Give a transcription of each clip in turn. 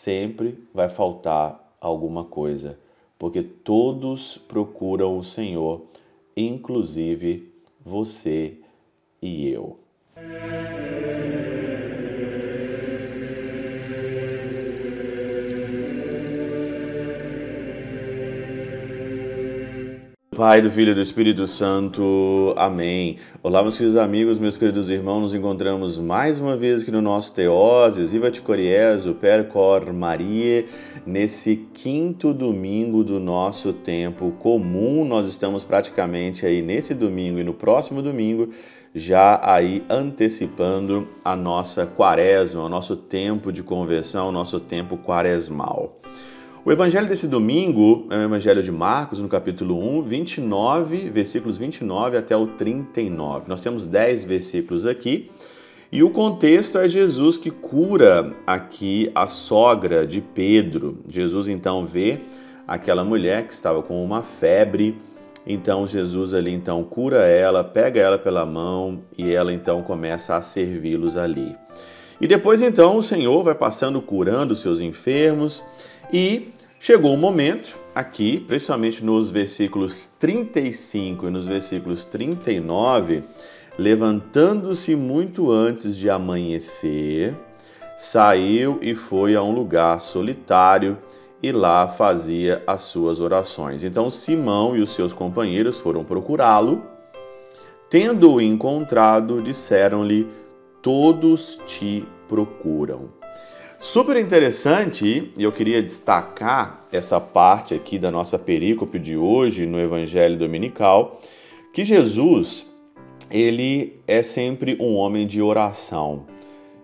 sempre vai faltar alguma coisa, porque todos procuram o Senhor, inclusive você e eu. Pai, do Filho e do Espírito Santo. Amém. Olá, meus queridos amigos, meus queridos irmãos. Nos encontramos mais uma vez aqui no nosso Teoses, Viva Coriezo, Percor Maria, nesse quinto domingo do nosso tempo comum. Nós estamos praticamente aí nesse domingo e no próximo domingo, já aí antecipando a nossa quaresma, o nosso tempo de conversão, o nosso tempo quaresmal. O evangelho desse domingo é o evangelho de Marcos, no capítulo 1, 29, versículos 29 até o 39. Nós temos 10 versículos aqui. E o contexto é Jesus que cura aqui a sogra de Pedro. Jesus então vê aquela mulher que estava com uma febre. Então Jesus ali então cura ela, pega ela pela mão e ela então começa a servi-los ali. E depois então o Senhor vai passando curando seus enfermos e chegou o momento, aqui, principalmente nos versículos 35 e nos versículos 39, levantando-se muito antes de amanhecer, saiu e foi a um lugar solitário e lá fazia as suas orações. Então Simão e os seus companheiros foram procurá-lo. Tendo-o encontrado, disseram-lhe: Todos te procuram. Super interessante, e eu queria destacar essa parte aqui da nossa perícope de hoje no Evangelho Dominical, que Jesus, ele é sempre um homem de oração.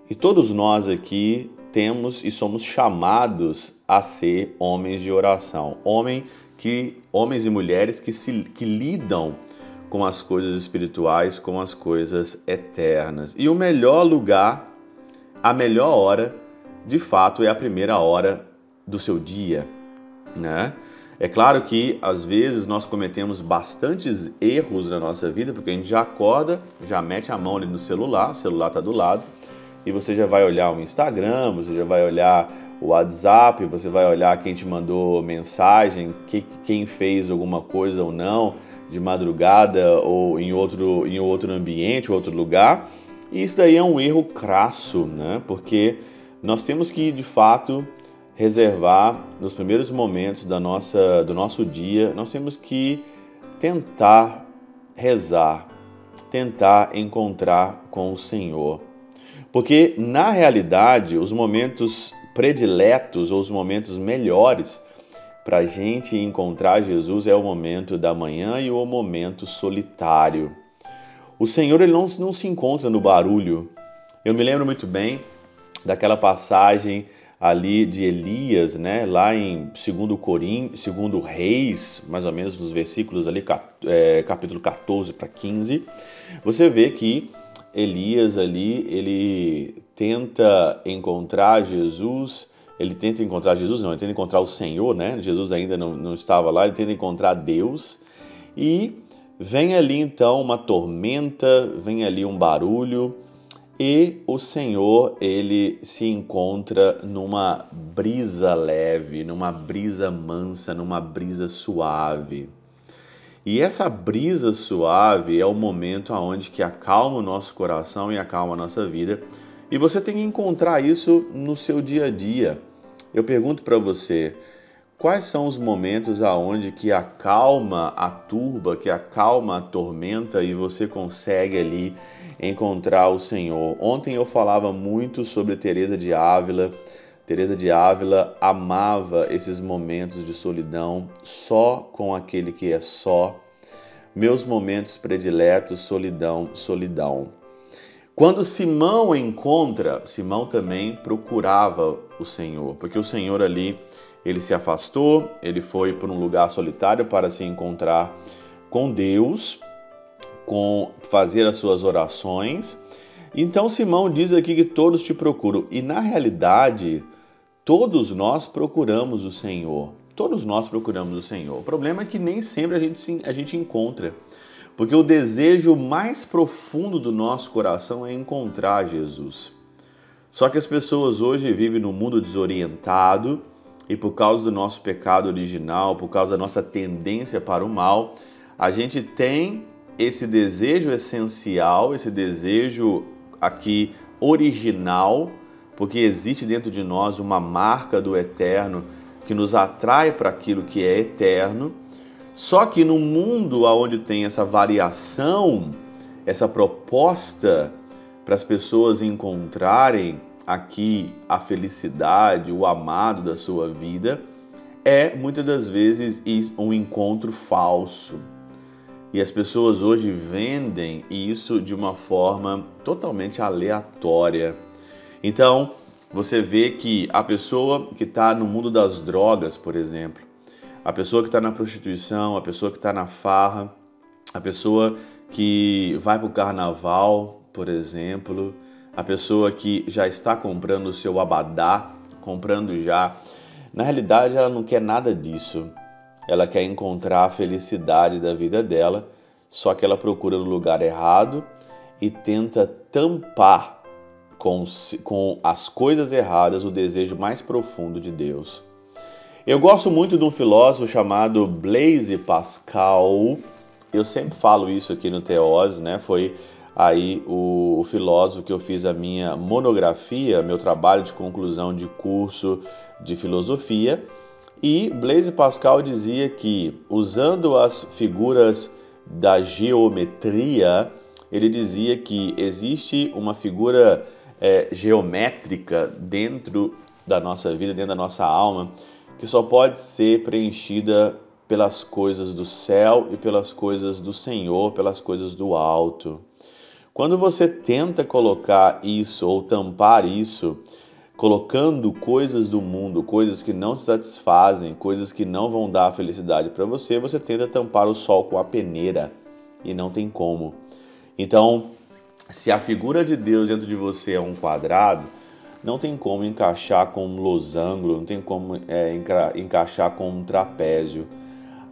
E todos nós aqui temos e somos chamados a ser homens de oração, homem que homens e mulheres que se que lidam com as coisas espirituais, com as coisas eternas. E o melhor lugar, a melhor hora de fato é a primeira hora do seu dia, né? É claro que às vezes nós cometemos bastantes erros na nossa vida, porque a gente já acorda, já mete a mão ali no celular, o celular está do lado, e você já vai olhar o Instagram, você já vai olhar o WhatsApp, você vai olhar quem te mandou mensagem, que, quem fez alguma coisa ou não de madrugada ou em outro, em outro ambiente, outro lugar. E isso daí é um erro crasso, né? Porque nós temos que, de fato, reservar nos primeiros momentos da nossa, do nosso dia, nós temos que tentar rezar, tentar encontrar com o Senhor. Porque, na realidade, os momentos prediletos ou os momentos melhores para a gente encontrar Jesus é o momento da manhã e o momento solitário. O Senhor ele não, não se encontra no barulho. Eu me lembro muito bem daquela passagem ali de Elias, né, lá em 2 Corim, 2 Reis, mais ou menos nos versículos ali, é, capítulo 14 para 15, você vê que Elias ali, ele tenta encontrar Jesus, ele tenta encontrar Jesus, não, ele tenta encontrar o Senhor, né, Jesus ainda não, não estava lá, ele tenta encontrar Deus, e vem ali então uma tormenta, vem ali um barulho, e o Senhor, ele se encontra numa brisa leve, numa brisa mansa, numa brisa suave. E essa brisa suave é o momento aonde que acalma o nosso coração e acalma a nossa vida. E você tem que encontrar isso no seu dia a dia. Eu pergunto para você, quais são os momentos aonde que acalma a turba, que acalma a tormenta e você consegue ali encontrar o Senhor. Ontem eu falava muito sobre Teresa de Ávila. Teresa de Ávila amava esses momentos de solidão só com aquele que é só. Meus momentos prediletos, solidão, solidão. Quando Simão encontra, Simão também procurava o Senhor, porque o Senhor ali, ele se afastou, ele foi para um lugar solitário para se encontrar com Deus com fazer as suas orações. Então Simão diz aqui que todos te procuram e na realidade todos nós procuramos o Senhor. Todos nós procuramos o Senhor. O problema é que nem sempre a gente, a gente encontra. Porque o desejo mais profundo do nosso coração é encontrar Jesus. Só que as pessoas hoje vivem num mundo desorientado e por causa do nosso pecado original, por causa da nossa tendência para o mal, a gente tem esse desejo essencial, esse desejo aqui original, porque existe dentro de nós uma marca do eterno que nos atrai para aquilo que é eterno. Só que no mundo onde tem essa variação, essa proposta para as pessoas encontrarem aqui a felicidade, o amado da sua vida, é muitas das vezes um encontro falso. E as pessoas hoje vendem isso de uma forma totalmente aleatória. Então, você vê que a pessoa que está no mundo das drogas, por exemplo, a pessoa que está na prostituição, a pessoa que está na farra, a pessoa que vai para o carnaval, por exemplo, a pessoa que já está comprando o seu abadá, comprando já. Na realidade, ela não quer nada disso. Ela quer encontrar a felicidade da vida dela, só que ela procura no lugar errado e tenta tampar com, com as coisas erradas o desejo mais profundo de Deus. Eu gosto muito de um filósofo chamado Blaise Pascal. Eu sempre falo isso aqui no Teose, né? Foi aí o, o, filósofo que eu fiz a minha monografia, meu trabalho de conclusão de curso de filosofia. E Blaise Pascal dizia que, usando as figuras da geometria, ele dizia que existe uma figura é, geométrica dentro da nossa vida, dentro da nossa alma, que só pode ser preenchida pelas coisas do céu e pelas coisas do Senhor, pelas coisas do alto. Quando você tenta colocar isso ou tampar isso, colocando coisas do mundo, coisas que não se satisfazem, coisas que não vão dar felicidade para você, você tenta tampar o sol com a peneira e não tem como. Então, se a figura de Deus dentro de você é um quadrado, não tem como encaixar com um losango, não tem como é, encaixar com um trapézio.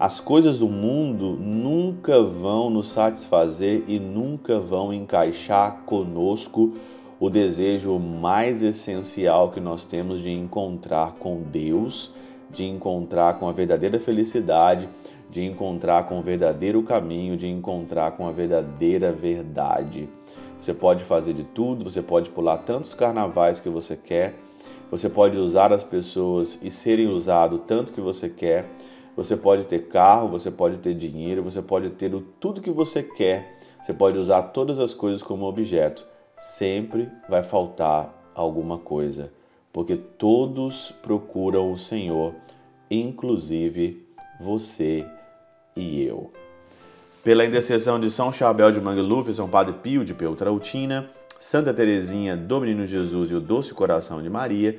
As coisas do mundo nunca vão nos satisfazer e nunca vão encaixar conosco o desejo mais essencial que nós temos de encontrar com Deus, de encontrar com a verdadeira felicidade, de encontrar com o verdadeiro caminho, de encontrar com a verdadeira verdade. Você pode fazer de tudo, você pode pular tantos carnavais que você quer, você pode usar as pessoas e serem usado tanto que você quer você pode ter carro, você pode ter dinheiro, você pode ter tudo que você quer, você pode usar todas as coisas como objeto. Sempre vai faltar alguma coisa, porque todos procuram o Senhor, inclusive você e eu. Pela intercessão de São Chabel de Mangluf, São Padre Pio de Peltrautina, Santa Teresinha do Menino Jesus e o Doce Coração de Maria,